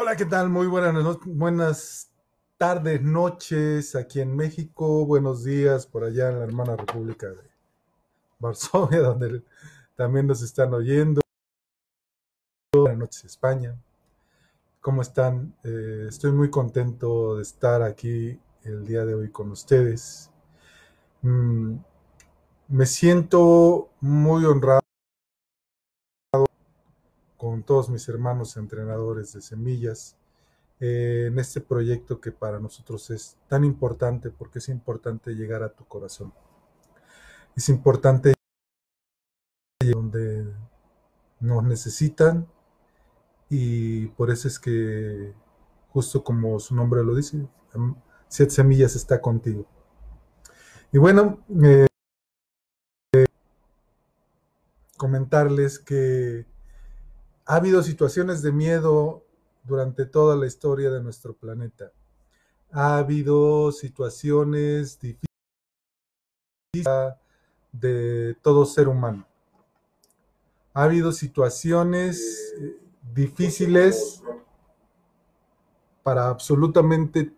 Hola, ¿qué tal? Muy buenas, buenas tardes, noches aquí en México. Buenos días por allá en la hermana República de Varsovia, donde también nos están oyendo. Buenas noches, España. ¿Cómo están? Eh, estoy muy contento de estar aquí el día de hoy con ustedes. Mm, me siento muy honrado con todos mis hermanos entrenadores de semillas eh, en este proyecto que para nosotros es tan importante porque es importante llegar a tu corazón. Es importante donde nos necesitan y por eso es que justo como su nombre lo dice, Siete Semillas está contigo. Y bueno, eh, comentarles que ha habido situaciones de miedo durante toda la historia de nuestro planeta. Ha habido situaciones difíciles de todo ser humano. Ha habido situaciones difíciles para absolutamente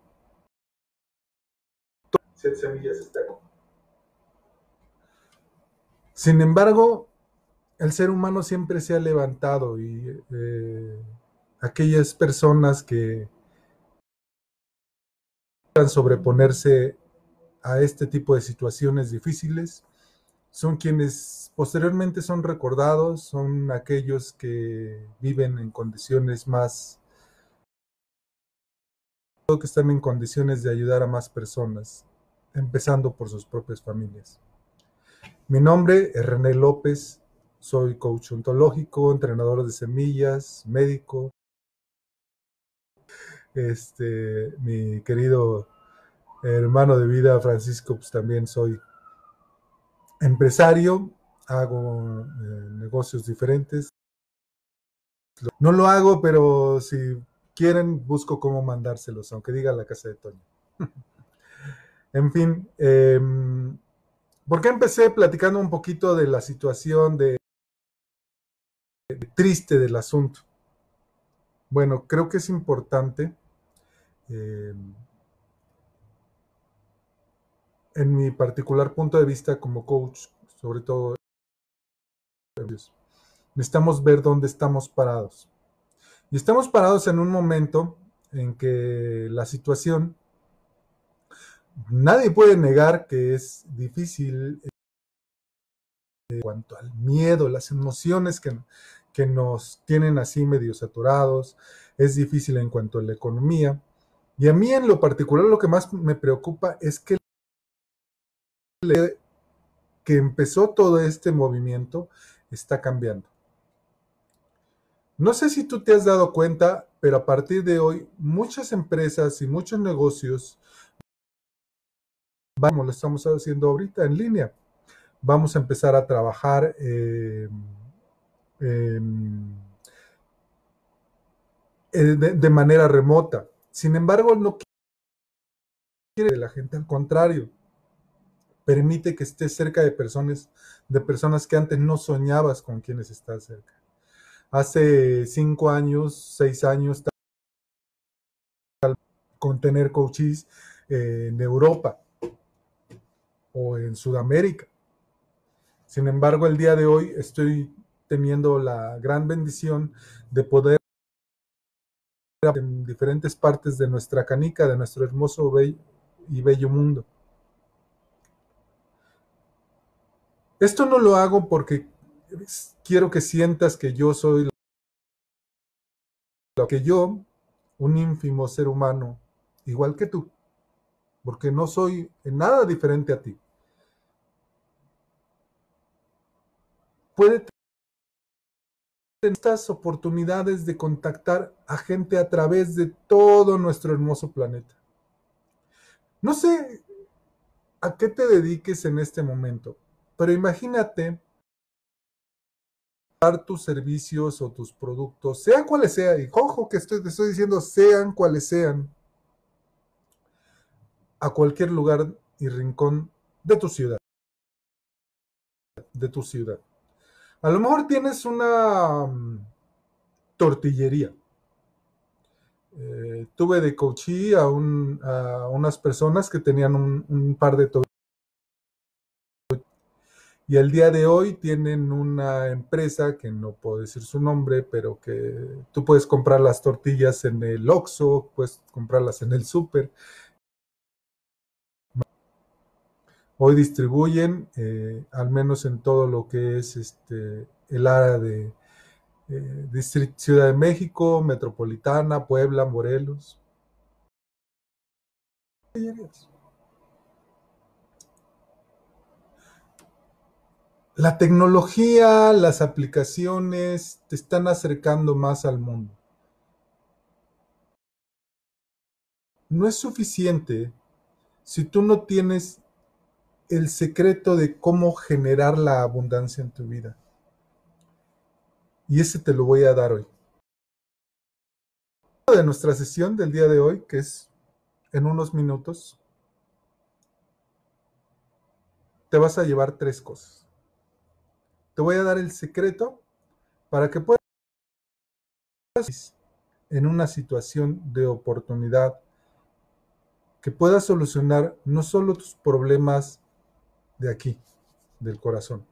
Sin embargo, el ser humano siempre se ha levantado y eh, aquellas personas que sobreponerse a este tipo de situaciones difíciles son quienes posteriormente son recordados, son aquellos que viven en condiciones más que están en condiciones de ayudar a más personas, empezando por sus propias familias. Mi nombre es René López, soy coach ontológico, entrenador de semillas, médico. Este, mi querido hermano de vida, Francisco, pues también soy empresario, hago eh, negocios diferentes. No lo hago, pero si quieren, busco cómo mandárselos, aunque diga la casa de Toño. en fin, eh, ¿por qué empecé platicando un poquito de la situación de triste del asunto? Bueno, creo que es importante eh, en mi particular punto de vista como coach, sobre todo, necesitamos ver dónde estamos parados. Y estamos parados en un momento en que la situación, nadie puede negar que es difícil en cuanto al miedo, las emociones que, que nos tienen así medio saturados, es difícil en cuanto a la economía. Y a mí en lo particular lo que más me preocupa es que que empezó todo este movimiento está cambiando. No sé si tú te has dado cuenta, pero a partir de hoy muchas empresas y muchos negocios, vamos, lo estamos haciendo ahorita en línea, vamos a empezar a trabajar eh, de, de, manera remota. Sin embargo, no quiere la gente, al contrario, permite que estés cerca de personas, de personas que antes no soñabas con quienes estás cerca. Hace cinco años, seis años, con tener coaches eh, en Europa o en Sudamérica. Sin embargo, el día de hoy estoy teniendo la gran bendición de poder en diferentes partes de nuestra canica, de nuestro hermoso y bello mundo. Esto no lo hago porque quiero que sientas que yo soy lo que yo, un ínfimo ser humano, igual que tú, porque no soy en nada diferente a ti. Puede estas oportunidades de contactar a gente a través de todo nuestro hermoso planeta. No sé a qué te dediques en este momento, pero imagínate dar tus servicios o tus productos, sean cuales sean, y ojo que te estoy diciendo, sean cuales sean, a cualquier lugar y rincón de tu ciudad. De tu ciudad. A lo mejor tienes una um, tortillería. Eh, tuve de coachee a, unas personas que tenían un, un par de y el día de hoy tienen una empresa que no puedo decir su nombre, pero que tú puedes comprar las tortillas en el Oxxo, puedes comprarlas en el súper. Hoy distribuyen, eh, al menos en todo lo que es este, el área de eh, Ciudad de México, Metropolitana, Puebla, Morelos. La tecnología, las aplicaciones te están acercando más al mundo. No es suficiente si tú no tienes el secreto de cómo generar la abundancia en tu vida. Y ese te lo voy a dar hoy. De nuestra sesión del día de hoy, que es en unos minutos, te vas a llevar tres cosas te voy a dar el secreto para que puedas en una situación de oportunidad que puedas solucionar no solo tus problemas de aquí, del corazón,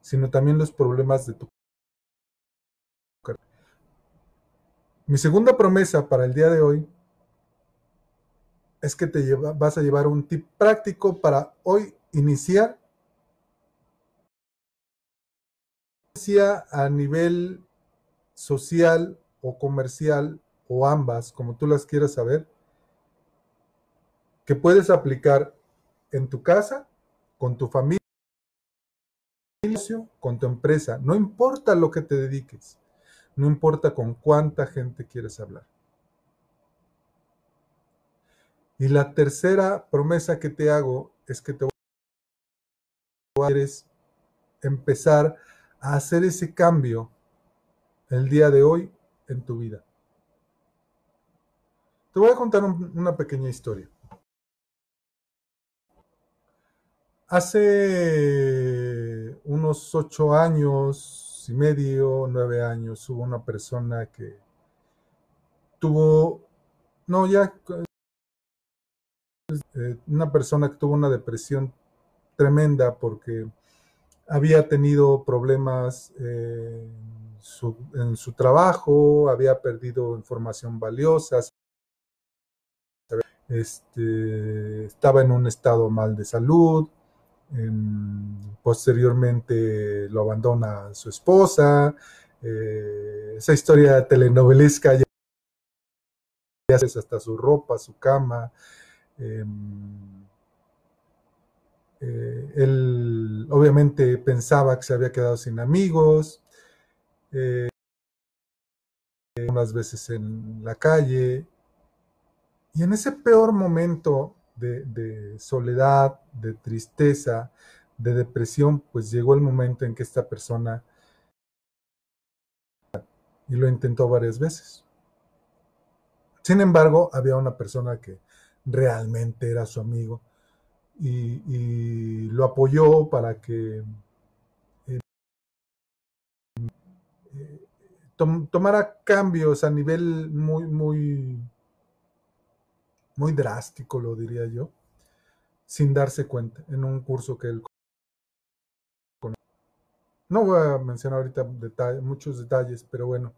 sino también los problemas de tu Mi segunda promesa para el día de hoy es que te vas a llevar un tip práctico para hoy iniciar a nivel social o comercial o ambas, como tú las quieras saber, que puedes aplicar en tu casa, con tu familia, con tu empresa, no importa lo que te dediques, no importa con cuánta gente quieres hablar. Y la tercera promesa que te hago es que te voy a empezar a hacer ese cambio el día de hoy en tu vida. Te voy a contar una pequeña historia. Hace unos ocho años y medio, nueve años, hubo una persona que tuvo, no, ya, eh, una persona que tuvo una depresión tremenda porque había tenido problemas en, su, trabajo, había perdido información valiosa, este, estaba en un estado mal de salud, em, posteriormente lo abandona su esposa, eh, esa historia telenovelesca ya hace hasta su ropa, su cama. Em, eh, él obviamente pensaba que se había quedado sin amigos, eh, unas veces en la calle. Y en ese peor momento de, soledad, de tristeza, de depresión, pues llegó el momento en que esta persona y lo intentó varias veces. Sin embargo, había una persona que realmente era su amigo y, lo apoyó para que eh, eh, tomara cambios a nivel muy, muy, muy drástico, lo diría yo, sin darse cuenta, en un curso que él... No voy a mencionar ahorita muchos detalles, pero bueno,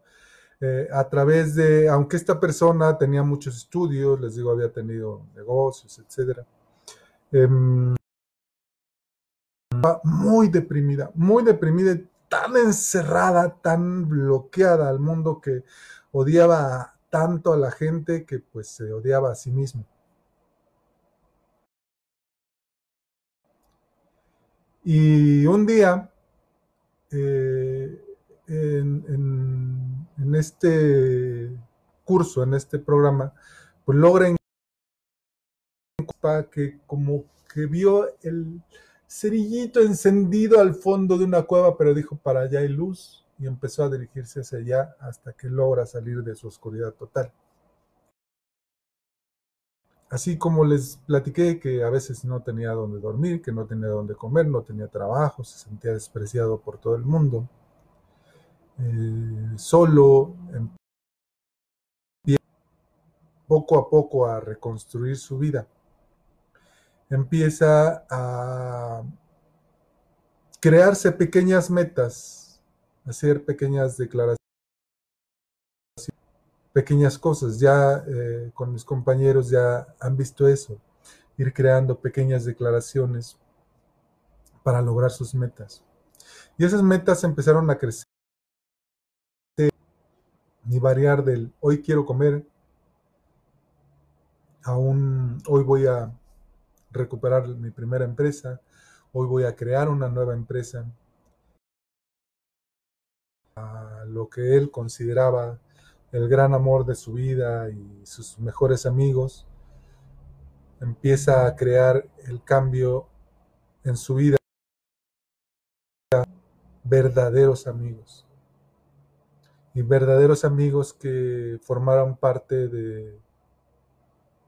eh, a través de, aunque esta persona tenía muchos estudios, les digo, había tenido negocios, etcétera, Em, muy deprimida, muy deprimida, tan encerrada, tan bloqueada al mundo que odiaba tanto a la gente que pues se odiaba a sí mismo. Y un día, eh, en, este curso, en este programa, pues logra que como que vio el cerillito encendido al fondo de una cueva, pero dijo, para allá hay luz, y empezó a dirigirse hacia allá hasta que logra salir de su oscuridad total. Así como les platiqué que a veces no tenía dónde dormir, que no tenía dónde comer, no tenía trabajo, se sentía despreciado por todo el mundo, eh, solo, poco a poco a reconstruir su vida. Empieza a crearse pequeñas metas, hacer pequeñas declaraciones, pequeñas cosas. Ya eh, con mis compañeros ya han visto eso, ir creando pequeñas declaraciones para lograr sus metas. Y esas metas empezaron a crecer y variar del hoy quiero comer, aún hoy voy a recuperar mi primera empresa, hoy voy a crear una nueva empresa, lo que él consideraba el gran amor de su vida y sus mejores amigos, empieza a crear el cambio en su vida, verdaderos amigos. Y verdaderos amigos que formaron parte de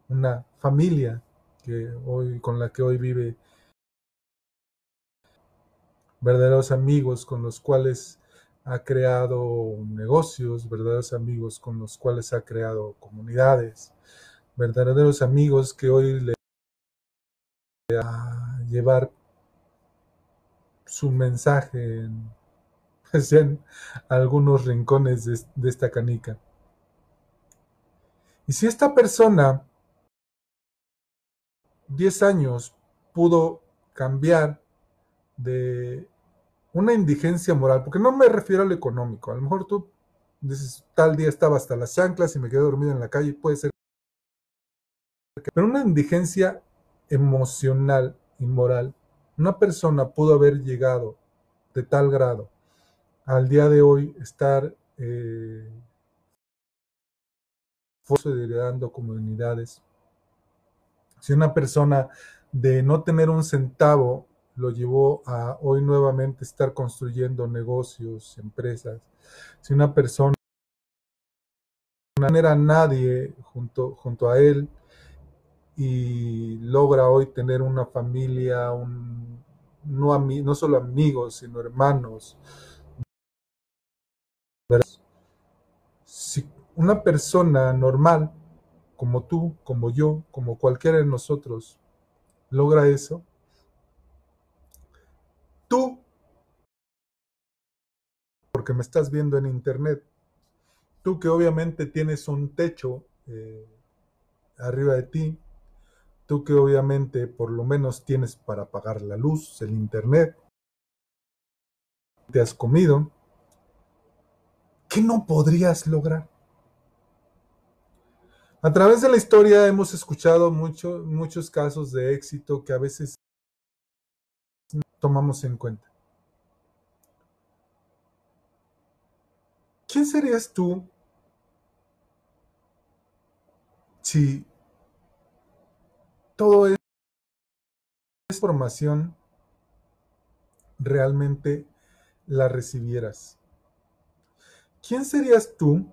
una familia que hoy con la que hoy vive. Verdaderos amigos con los cuales ha creado negocios, verdaderos amigos con los cuales ha creado comunidades, verdaderos amigos que hoy le a llevar su mensaje en en algunos rincones de, esta canica. Y si esta persona, 10 años, pudo cambiar de una indigencia moral, porque no me refiero al económico, a lo mejor tú dices, tal día estaba hasta las chanclas y me quedé dormido en la calle, puede ser. Pero una indigencia emocional y moral, una persona pudo haber llegado de tal grado al día de hoy estar eh, comunidades. Si una persona de no tener un centavo lo llevó a hoy nuevamente estar construyendo negocios, empresas, si una persona no era nadie junto, a él y logra hoy tener una familia, no, no solo amigos, sino hermanos, si una persona normal, como tú, como yo, como cualquiera de nosotros, logra eso, tú, porque me estás viendo en internet, tú que obviamente tienes un techo eh, arriba de ti, tú que obviamente por lo menos tienes para pagar la luz, el internet, te has comido, ¿qué no podrías lograr? A través de la historia hemos escuchado muchos casos de éxito que a veces tomamos en cuenta. ¿Quién serías tú si todo es información realmente la recibieras? ¿quién serías tú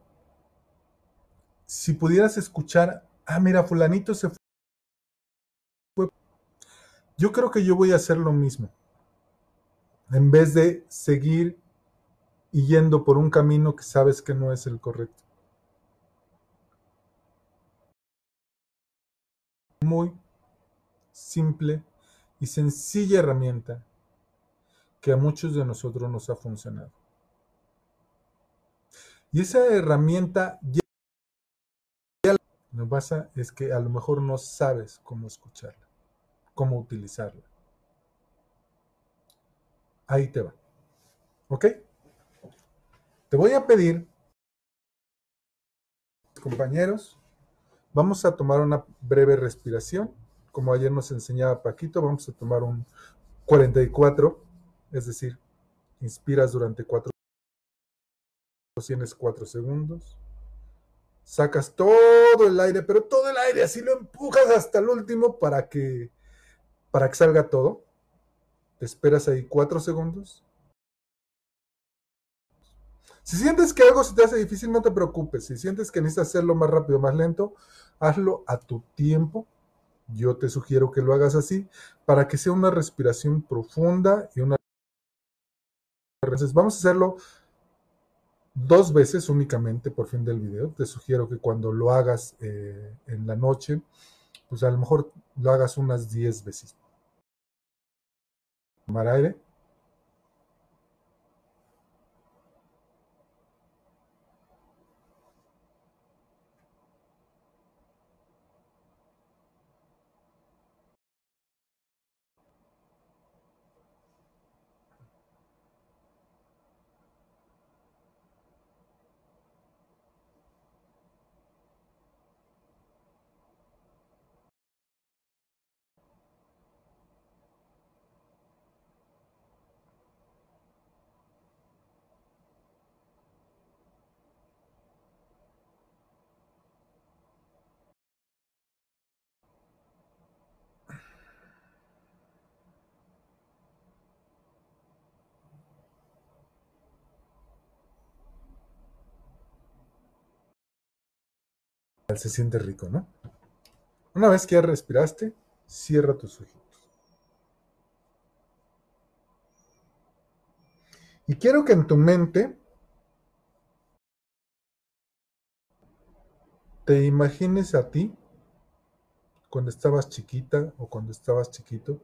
si pudieras escuchar, ah, mira, fulanito se fue? Yo creo que yo voy a hacer lo mismo. En vez de seguir yendo por un camino que sabes que no es el correcto. Muy simple y sencilla herramienta que a muchos de nosotros nos ha funcionado. Y esa herramienta ya lo que pasa es que a lo mejor no sabes cómo escucharla, cómo utilizarla. Ahí te va. ¿Ok? Te voy a pedir, compañeros, vamos a tomar una breve respiración. Como ayer nos enseñaba Paquito, vamos a tomar un 44, es decir, inspiras durante 4 tienes cuatro segundos. Sacas todo el aire, pero todo el aire, así lo empujas hasta el último para que, para que salga todo. Te esperas ahí cuatro segundos. Si sientes que algo se te hace difícil, no te preocupes. Si sientes que necesitas hacerlo más rápido, más lento, hazlo a tu tiempo. Yo te sugiero que lo hagas así para que sea una respiración profunda y una... Entonces, vamos a hacerlo dos veces únicamente por fin del video. Te sugiero que cuando lo hagas eh, en la noche, pues a lo mejor lo hagas unas 10 veces. Tomar aire. Se siente rico, ¿no? Una vez que ya respiraste, cierra tus ojitos. Y quiero que en tu mente te imagines a ti cuando estabas chiquita o cuando estabas chiquito.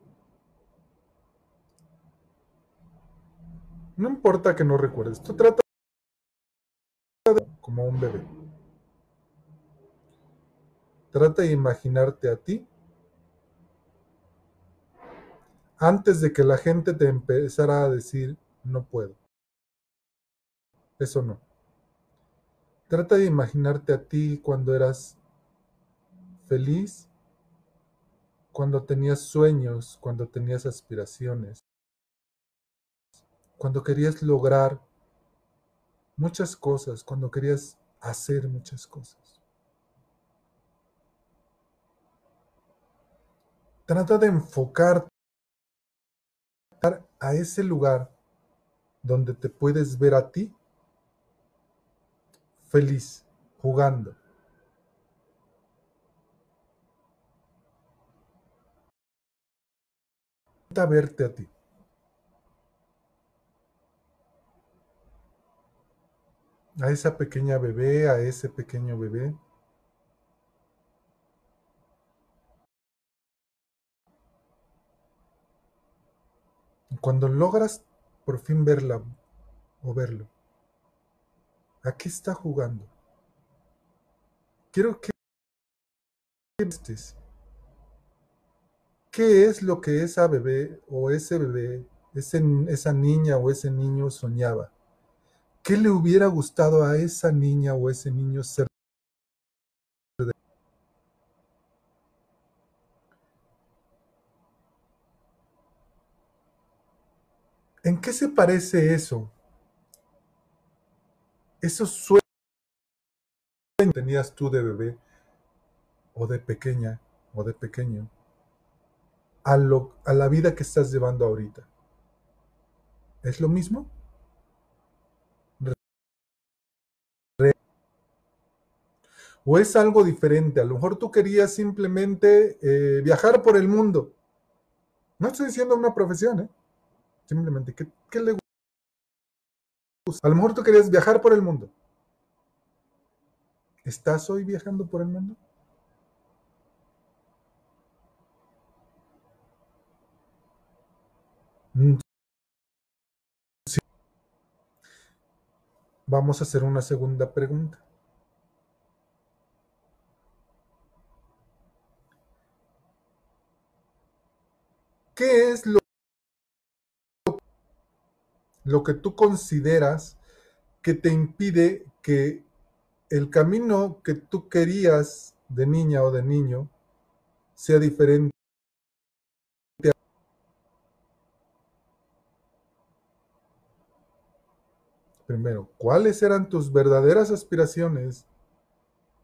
No importa que no recuerdes, tú trata como un bebé. Trata de imaginarte a ti antes de que la gente te empezara a decir no puedo. Eso no. Trata de imaginarte a ti cuando eras feliz, cuando tenías sueños, cuando tenías aspiraciones, cuando querías lograr muchas cosas, cuando querías hacer muchas cosas. Trata de enfocar a ese lugar donde te puedes ver a ti feliz, jugando. Trata verte a ti. A esa pequeña bebé, a ese pequeño bebé. Cuando logras por fin verla o verlo, ¿a qué está jugando? Quiero que estés. ¿Qué es lo que esa bebé o ese bebé, esa niña o ese niño soñaba? ¿Qué le hubiera gustado a esa niña o ese niño ser? ¿En qué se parece eso? Esos sueños que tenías tú de bebé o de pequeña o de pequeño a, lo, a la vida que estás llevando ahorita. ¿Es lo mismo? ¿O es algo diferente? A lo mejor tú querías simplemente eh, viajar por el mundo. No estoy diciendo una profesión, ¿eh? Simplemente, ¿qué, qué le gusta? A lo mejor tú querías viajar por el mundo. ¿Estás hoy viajando por el mundo? Mm, sí. Vamos a hacer una segunda pregunta. ¿Qué es lo lo que tú consideras que te impide que el camino que tú querías de niña o de niño sea diferente. Primero, ¿cuáles eran tus verdaderas aspiraciones?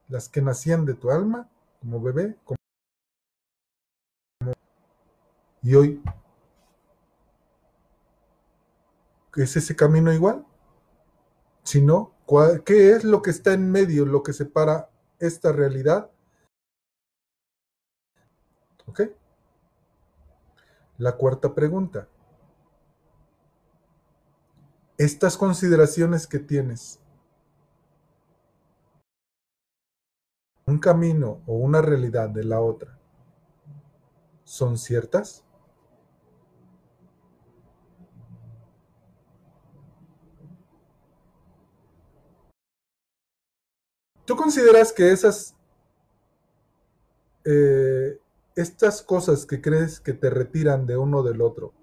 Las que nacían de tu alma como bebé. Como... Y hoy, ¿Es ese camino igual? Si no, ¿qué es lo que está en medio, lo que separa esta realidad? ¿Ok? La cuarta pregunta. Estas consideraciones que tienes, un camino o una realidad de la otra, ¿son ciertas? ¿Tú consideras que esas, eh, estas cosas que crees que te retiran de uno del otro,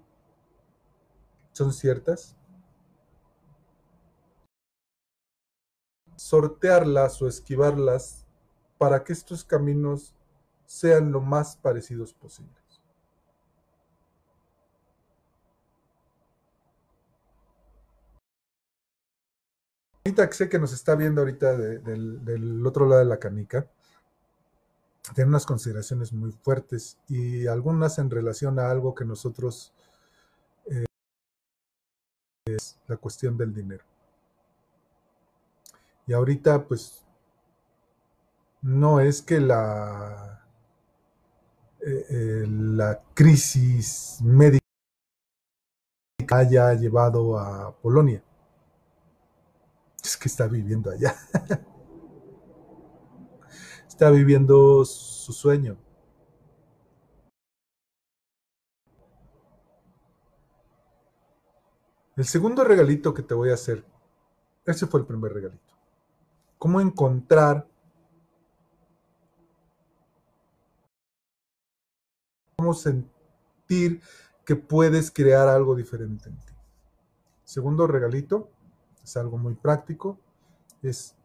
son ciertas? Sortearlas o esquivarlas para que estos caminos sean lo más parecidos posibles. Que sé que nos está viendo ahorita del, otro lado de la canica, tiene unas consideraciones muy fuertes y algunas en relación a algo que nosotros eh, es la cuestión del dinero. Y ahorita pues no es que la, eh, eh, la crisis médica haya llevado a Polonia que está viviendo allá. está viviendo su sueño. El segundo regalito que te voy a hacer, ese fue el primer regalito. ¿Cómo encontrar, cómo sentir que puedes crear algo diferente en ti? Segundo regalito, es algo muy práctico, es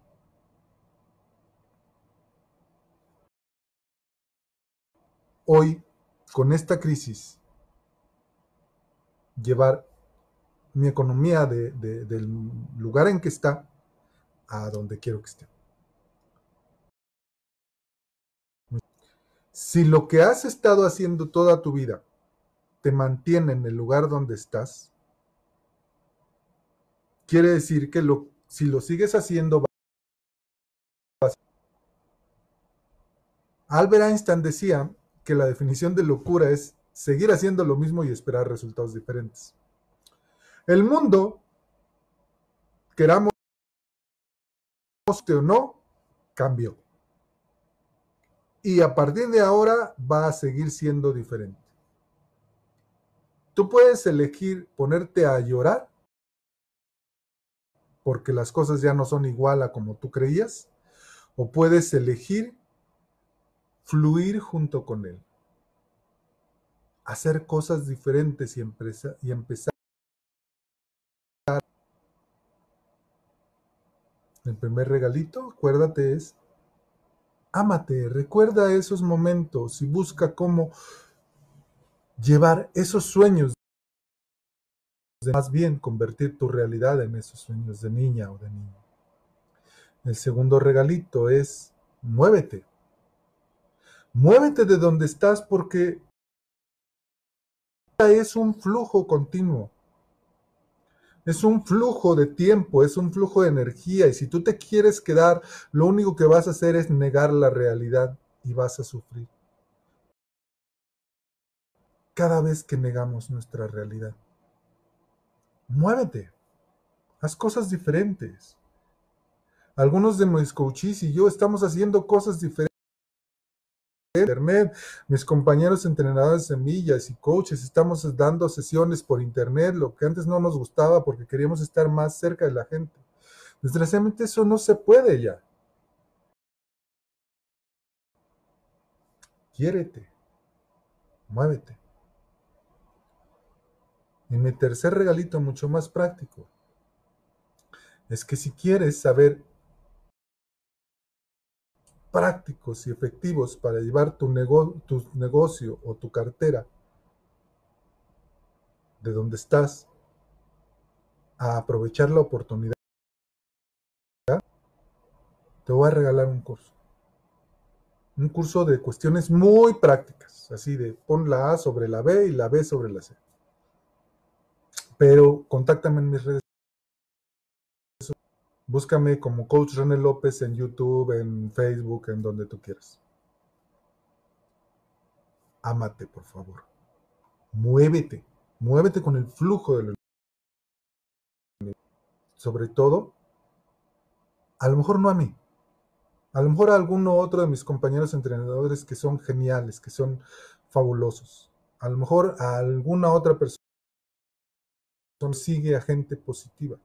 hoy, con esta crisis, llevar mi economía del lugar en que está a donde quiero que esté. Si lo que has estado haciendo toda tu vida te mantiene en el lugar donde estás, quiere decir que si lo sigues haciendo, Albert Einstein decía que la definición de locura es seguir haciendo lo mismo y esperar resultados diferentes. El mundo, queramos o no, cambió. Y a partir de ahora va a seguir siendo diferente. Tú puedes elegir ponerte a llorar porque las cosas ya no son igual a como tú creías, o puedes elegir fluir junto con él, hacer cosas diferentes y, y empezar. El primer regalito, acuérdate, es ámate, recuerda esos momentos y busca cómo llevar esos sueños más bien convertir tu realidad en esos sueños de niña o de niño. El segundo regalito es muévete. Muévete de donde estás porque es un flujo continuo. Es un flujo de tiempo, es un flujo de energía y si tú te quieres quedar, lo único que vas a hacer es negar la realidad y vas a sufrir. Cada vez que negamos nuestra realidad. Muévete. Haz cosas diferentes. Algunos de mis coaches y yo estamos haciendo cosas diferentes. Internet, mis compañeros entrenadores de semillas y coaches, estamos dando sesiones por internet, lo que antes no nos gustaba porque queríamos estar más cerca de la gente. Desgraciadamente eso no se puede ya. Quiérete, muévete. Y mi tercer regalito, mucho más práctico, es que si quieres saber prácticos y efectivos para llevar tu, tu negocio o tu cartera de donde estás a aprovechar la oportunidad, te voy a regalar un curso. Un curso de cuestiones muy prácticas, así de pon la A sobre la B y la B sobre la C pero contáctame en mis redes. Búscame como Coach René López en YouTube, en Facebook, en donde tú quieras. Ámate, por favor. Muévete. Muévete con el flujo de Sobre todo, a lo mejor no a mí, A lo mejor a alguno otro de mis compañeros entrenadores que son geniales, que son fabulosos. A lo mejor a alguna otra persona sigue a gente positiva.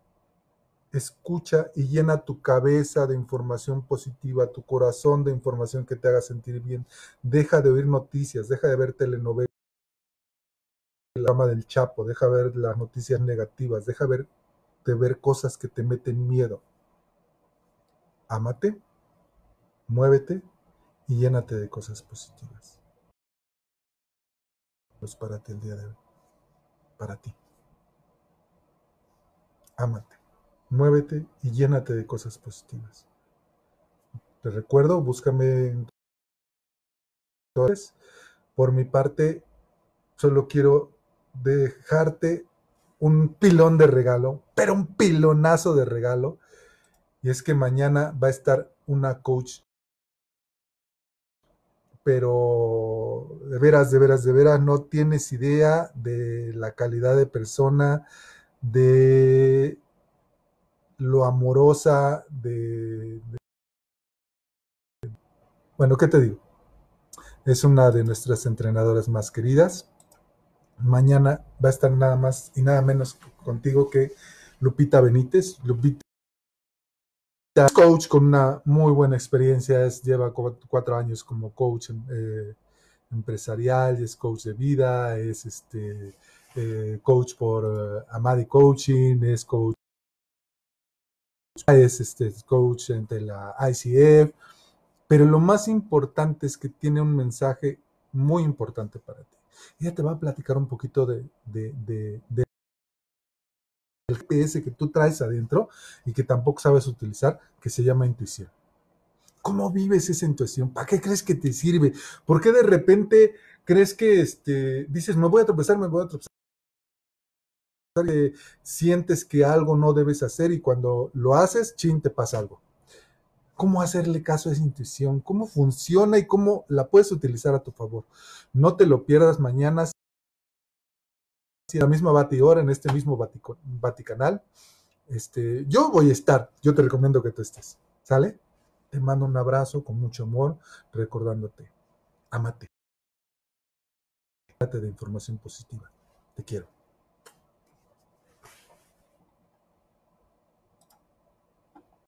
Escucha y llena tu cabeza de información positiva, tu corazón de información que te haga sentir bien. Deja de oír noticias, deja de ver telenovelas, la fama del Chapo, deja de ver las noticias negativas, deja de ver cosas que te meten miedo. Ámate, muévete y llénate de cosas positivas. Pues para ti el día de hoy. Para ti. Ámate, muévete y llénate de cosas positivas. Te recuerdo, búscame en por mi parte, solo quiero dejarte un pilón de regalo, pero un pilonazo de regalo. Y es que mañana va a estar una coach pero de veras, de veras, de veras, no tienes idea de la calidad de persona, de lo amorosa, de, Bueno, ¿qué te digo? Es una de nuestras entrenadoras más queridas. Mañana va a estar nada más y nada menos contigo que Lupita Benítez. Lupita coach con una muy buena experiencia, es, lleva cuatro años como coach eh, empresarial, es coach de vida, es este eh, coach por eh, Amadi Coaching, es coach es este coach entre la ICF, pero lo más importante es que tiene un mensaje muy importante para ti. Ella te va a platicar un poquito de, de, de el GPS que tú traes adentro y que tampoco sabes utilizar, que se llama intuición. ¿Cómo vives esa intuición? ¿Para qué crees que te sirve? ¿Por qué de repente crees que este, dices, me voy a tropezar, me voy a tropezar? Sientes que algo no debes hacer y cuando lo haces, chin, te pasa algo. ¿Cómo hacerle caso a esa intuición? ¿Cómo funciona y cómo la puedes utilizar a tu favor? No te lo pierdas mañana la misma hora en este mismo Vaticanal. Este, yo voy a estar, yo te recomiendo que tú estés. ¿Sale? Te mando un abrazo con mucho amor, recordándote, amate. de información positiva. Te quiero.